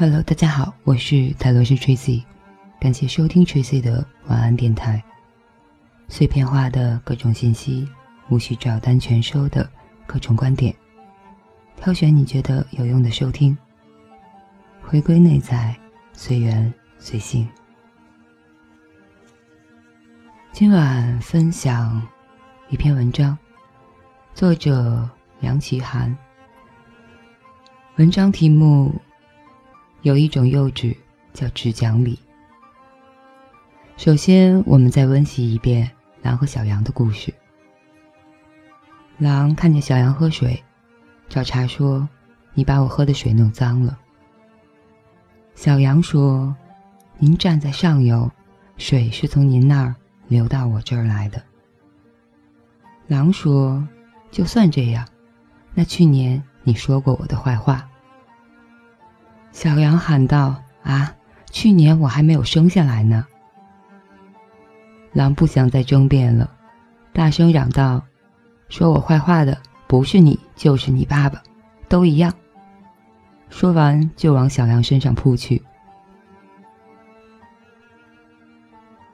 Hello，大家好，我是泰罗斯 Tracy，感谢收听 Tracy 的晚安电台。碎片化的各种信息，无需照单全收的各种观点，挑选你觉得有用的收听，回归内在，随缘随性。今晚分享一篇文章，作者梁其涵。文章题目。有一种幼稚叫只讲理。首先，我们再温习一遍狼和小羊的故事。狼看见小羊喝水，找茬说：“你把我喝的水弄脏了。”小羊说：“您站在上游，水是从您那儿流到我这儿来的。”狼说：“就算这样，那去年你说过我的坏话。”小羊喊道：“啊，去年我还没有生下来呢。”狼不想再争辩了，大声嚷道：“说我坏话的不是你，就是你爸爸，都一样。”说完就往小羊身上扑去。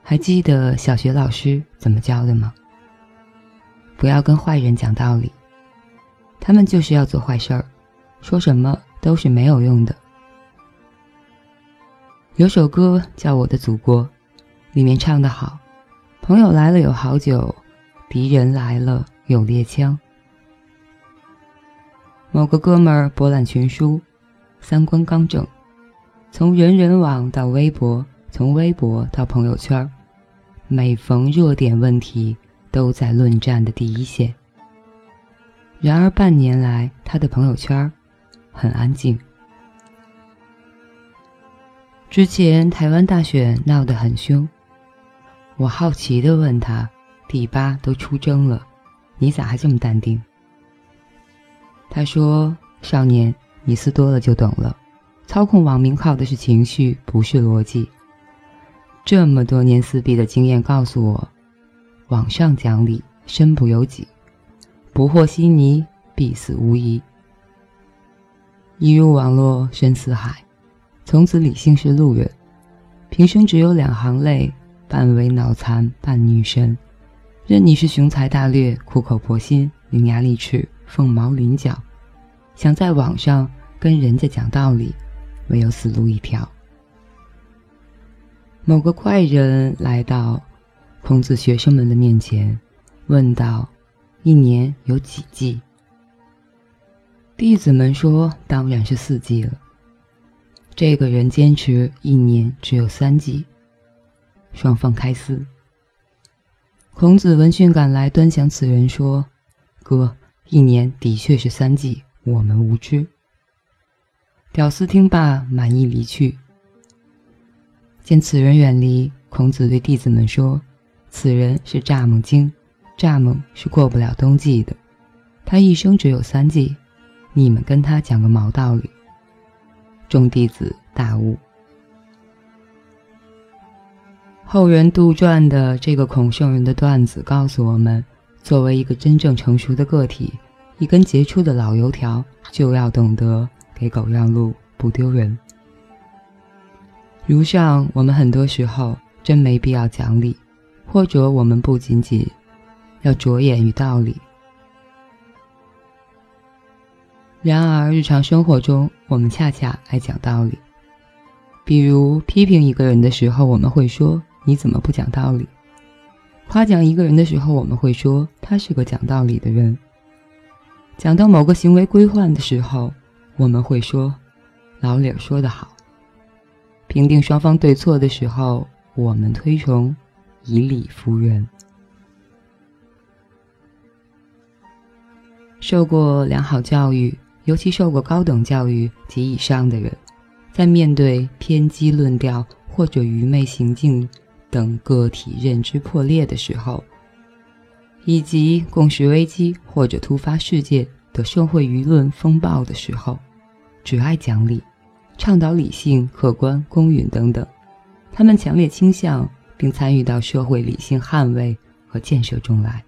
还记得小学老师怎么教的吗？不要跟坏人讲道理，他们就是要做坏事儿，说什么都是没有用的。有首歌叫《我的祖国》，里面唱得好：“朋友来了有好酒，敌人来了有猎枪。”某个哥们儿博览群书，三观刚正，从人人网到微博，从微博到朋友圈，每逢热点问题都在论战的第一线。然而半年来，他的朋友圈很安静。之前台湾大选闹得很凶，我好奇地问他：“第八都出征了，你咋还这么淡定？”他说：“少年，你思多了就懂了，操控网民靠的是情绪，不是逻辑。这么多年撕逼的经验告诉我，网上讲理，身不由己，不和稀泥，必死无疑。一入网络深似海。”从此，理性是路人，平生只有两行泪，半为脑残，半女神。任你是雄才大略、苦口婆心、伶牙俐齿、凤毛麟角，想在网上跟人家讲道理，唯有死路一条。某个怪人来到孔子学生们的面前，问道：“一年有几季？”弟子们说：“当然是四季了。”这个人坚持一年只有三季，双方开撕。孔子闻讯赶来，端详此人说：“哥，一年的确是三季，我们无知。”屌丝听罢，满意离去。见此人远离，孔子对弟子们说：“此人是蚱蜢精，蚱蜢是过不了冬季的，他一生只有三季，你们跟他讲个毛道理？”众弟子大悟。后人杜撰的这个孔圣人的段子告诉我们：作为一个真正成熟的个体，一根杰出的老油条，就要懂得给狗让路，不丢人。如上，我们很多时候真没必要讲理，或者我们不仅仅要着眼于道理。然而，日常生活中，我们恰恰爱讲道理。比如，批评一个人的时候，我们会说：“你怎么不讲道理？”夸奖一个人的时候，我们会说：“他是个讲道理的人。”讲到某个行为规范的时候，我们会说：“老李说得好。”评定双方对错的时候，我们推崇以理服人。受过良好教育。尤其受过高等教育及以上的人，在面对偏激论调或者愚昧行径等个体认知破裂的时候，以及共识危机或者突发事件的社会舆论风暴的时候，只爱讲理，倡导理性、客观、公允等等。他们强烈倾向并参与到社会理性捍卫和建设中来。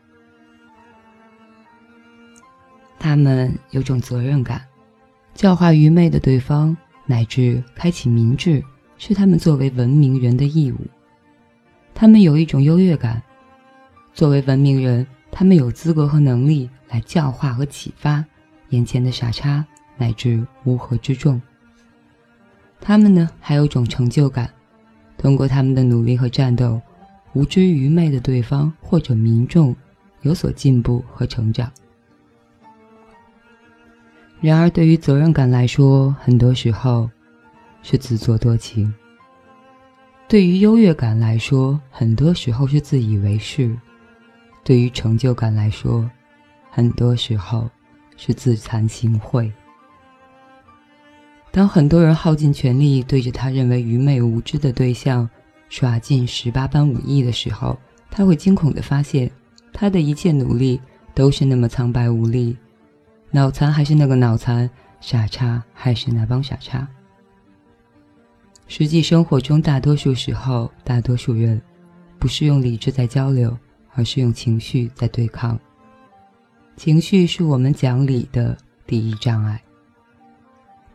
他们有种责任感，教化愚昧的对方，乃至开启民智，是他们作为文明人的义务。他们有一种优越感，作为文明人，他们有资格和能力来教化和启发眼前的傻叉乃至乌合之众。他们呢，还有种成就感，通过他们的努力和战斗，无知愚昧的对方或者民众有所进步和成长。然而，对于责任感来说，很多时候是自作多情；对于优越感来说，很多时候是自以为是；对于成就感来说，很多时候是自惭形秽。当很多人耗尽全力对着他认为愚昧无知的对象耍尽十八般武艺的时候，他会惊恐地发现，他的一切努力都是那么苍白无力。脑残还是那个脑残，傻叉还是那帮傻叉。实际生活中，大多数时候，大多数人不是用理智在交流，而是用情绪在对抗。情绪是我们讲理的第一障碍。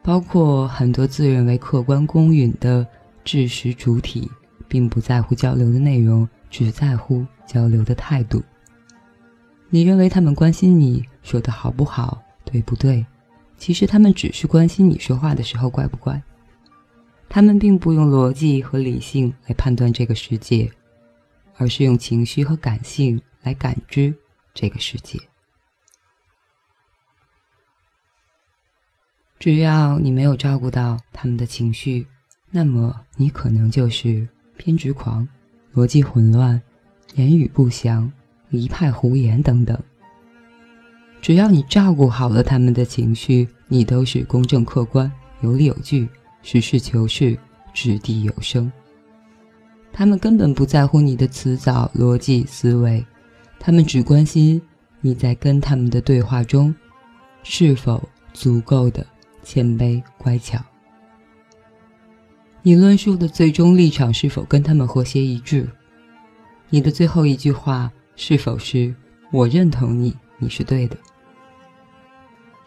包括很多自认为客观公允的知识主体，并不在乎交流的内容，只在乎交流的态度。你认为他们关心你说的好不好，对不对？其实他们只是关心你说话的时候怪不怪。他们并不用逻辑和理性来判断这个世界，而是用情绪和感性来感知这个世界。只要你没有照顾到他们的情绪，那么你可能就是偏执狂、逻辑混乱、言语不详。一派胡言等等。只要你照顾好了他们的情绪，你都是公正客观、有理有据、实事求是、掷地有声。他们根本不在乎你的辞藻、逻辑思维，他们只关心你在跟他们的对话中是否足够的谦卑乖巧。你论述的最终立场是否跟他们和谐一致？你的最后一句话。是否是我认同你？你是对的。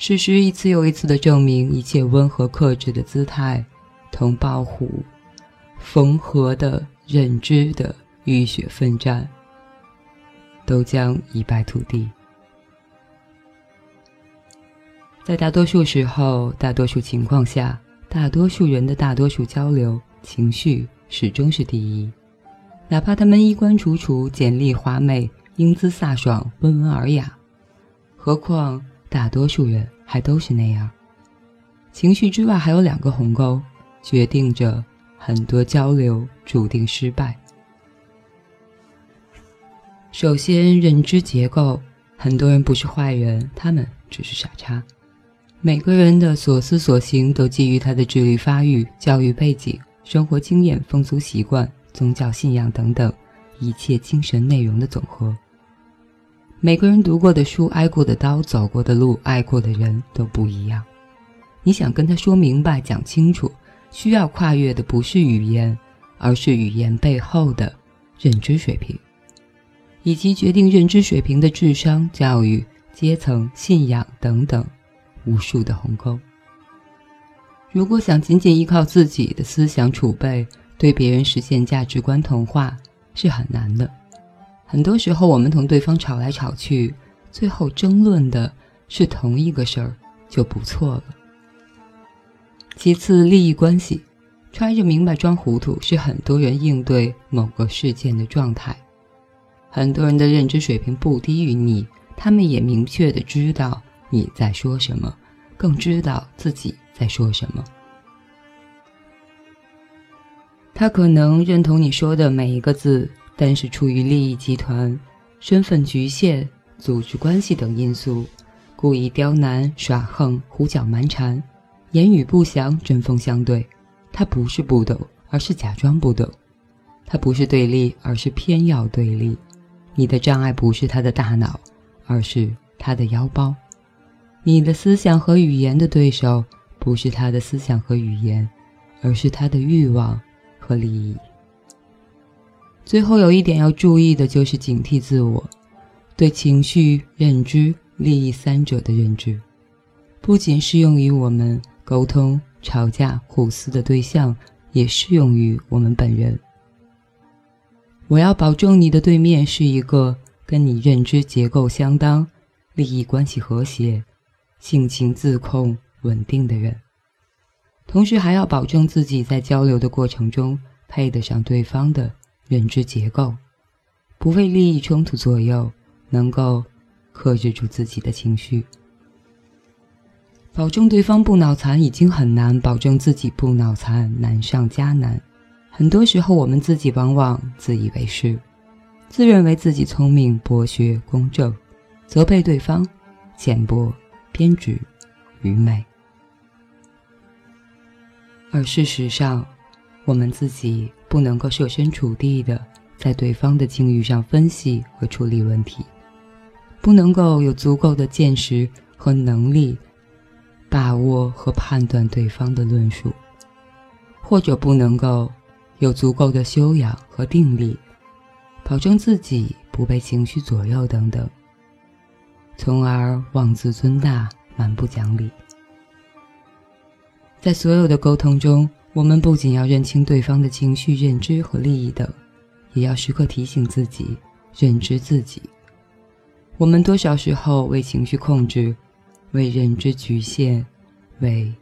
事实一次又一次的证明，一切温和克制的姿态，同抱虎、缝合的认知的浴血奋战，都将一败涂地。在大多数时候，大多数情况下，大多数人的大多数交流，情绪始终是第一，哪怕他们衣冠楚楚、简丽华美。英姿飒爽，温文尔雅，何况大多数人还都是那样。情绪之外还有两个鸿沟，决定着很多交流注定失败。首先，认知结构，很多人不是坏人，他们只是傻叉。每个人的所思所行都基于他的智力发育、教育背景、生活经验、风俗习惯、宗教信仰等等一切精神内容的总和。每个人读过的书、挨过的刀、走过的路、爱过的人都不一样。你想跟他说明白、讲清楚，需要跨越的不是语言，而是语言背后的认知水平，以及决定认知水平的智商、教育、阶层、信仰等等无数的鸿沟。如果想仅仅依靠自己的思想储备对别人实现价值观同化，是很难的。很多时候，我们同对方吵来吵去，最后争论的是同一个事儿，就不错了。其次，利益关系，揣着明白装糊涂，是很多人应对某个事件的状态。很多人的认知水平不低于你，他们也明确的知道你在说什么，更知道自己在说什么。他可能认同你说的每一个字。但是出于利益集团、身份局限、组织关系等因素，故意刁难、耍横、胡搅蛮缠，言语不详、针锋相对。他不是不懂，而是假装不懂；他不是对立，而是偏要对立。你的障碍不是他的大脑，而是他的腰包；你的思想和语言的对手不是他的思想和语言，而是他的欲望和利益。最后有一点要注意的就是警惕自我，对情绪、认知、利益三者的认知，不仅适用于我们沟通、吵架、互撕的对象，也适用于我们本人。我要保证你的对面是一个跟你认知结构相当、利益关系和谐、性情自控稳定的人，同时还要保证自己在交流的过程中配得上对方的认知结构，不为利益冲突左右，能够克制住自己的情绪。保证对方不脑残已经很难，保证自己不脑残难上加难。很多时候，我们自己往往自以为是，自认为自己聪明、博学、公正，责备对方浅薄、偏执、愚昧。而事实上，我们自己不能够设身处地的在对方的境遇上分析和处理问题，不能够有足够的见识和能力把握和判断对方的论述，或者不能够。有足够的修养和定力，保证自己不被情绪左右等等，从而妄自尊大、蛮不讲理。在所有的沟通中，我们不仅要认清对方的情绪、认知和利益等，也要时刻提醒自己认知自己。我们多少时候为情绪控制，为认知局限，为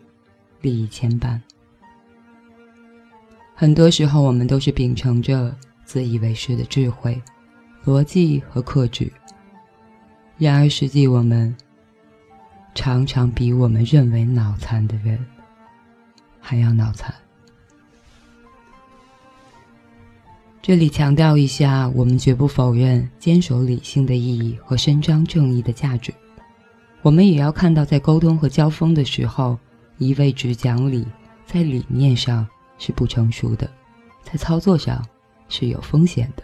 利益牵绊？很多时候，我们都是秉承着自以为是的智慧、逻辑和克制，然而实际我们常常比我们认为脑残的人还要脑残。这里强调一下，我们绝不否认坚守理性的意义和伸张正义的价值，我们也要看到，在沟通和交锋的时候，一味只讲理，在理念上。是不成熟的，在操作上是有风险的。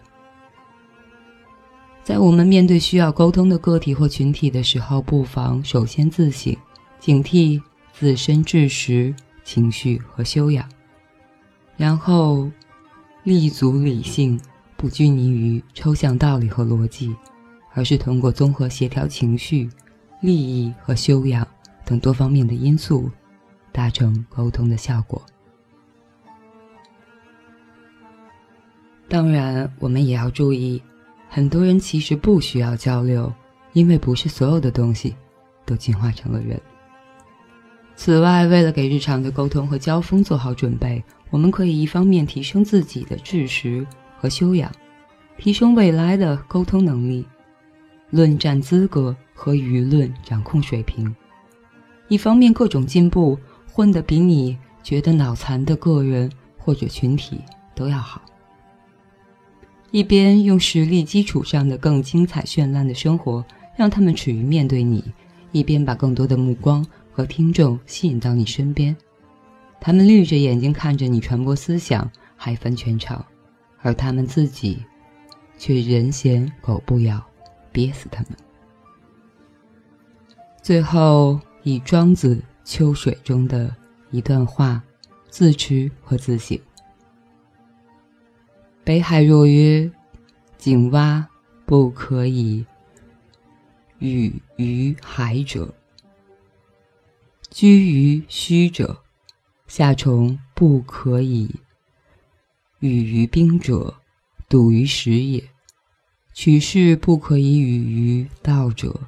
在我们面对需要沟通的个体或群体的时候，不妨首先自省，警惕自身知识、情绪和修养，然后立足理性，不拘泥于抽象道理和逻辑，而是通过综合协调情绪、利益和修养等多方面的因素，达成沟通的效果。当然，我们也要注意，很多人其实不需要交流，因为不是所有的东西都进化成了人。此外，为了给日常的沟通和交锋做好准备，我们可以一方面提升自己的知识和修养，提升未来的沟通能力、论战资格和舆论掌控水平；一方面各种进步混得比你觉得脑残的个人或者群体都要好。一边用实力基础上的更精彩绚烂的生活，让他们耻于面对你；一边把更多的目光和听众吸引到你身边，他们绿着眼睛看着你传播思想，嗨翻全场，而他们自己却人嫌狗不咬，憋死他们。最后，以庄子《秋水》中的一段话自持和自省。北海若曰：“井蛙不可以语于海者，居于虚者；夏虫不可以语于冰者，笃于实也。取士不可以语于道者，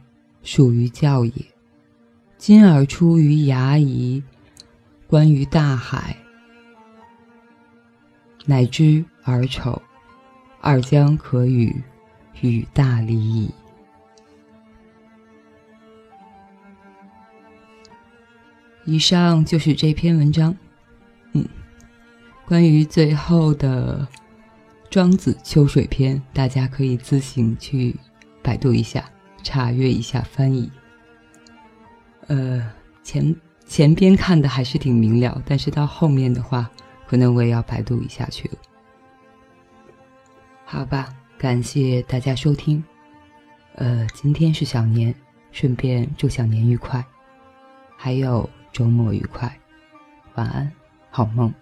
属于教也。今而出于崖夷，观于大海，乃知。”而丑，二将可与，与大利矣。以上就是这篇文章。嗯，关于最后的《庄子·秋水篇》，大家可以自行去百度一下，查阅一下翻译。呃，前前边看的还是挺明了，但是到后面的话，可能我也要百度一下去了。好吧，感谢大家收听。呃，今天是小年，顺便祝小年愉快，还有周末愉快，晚安，好梦。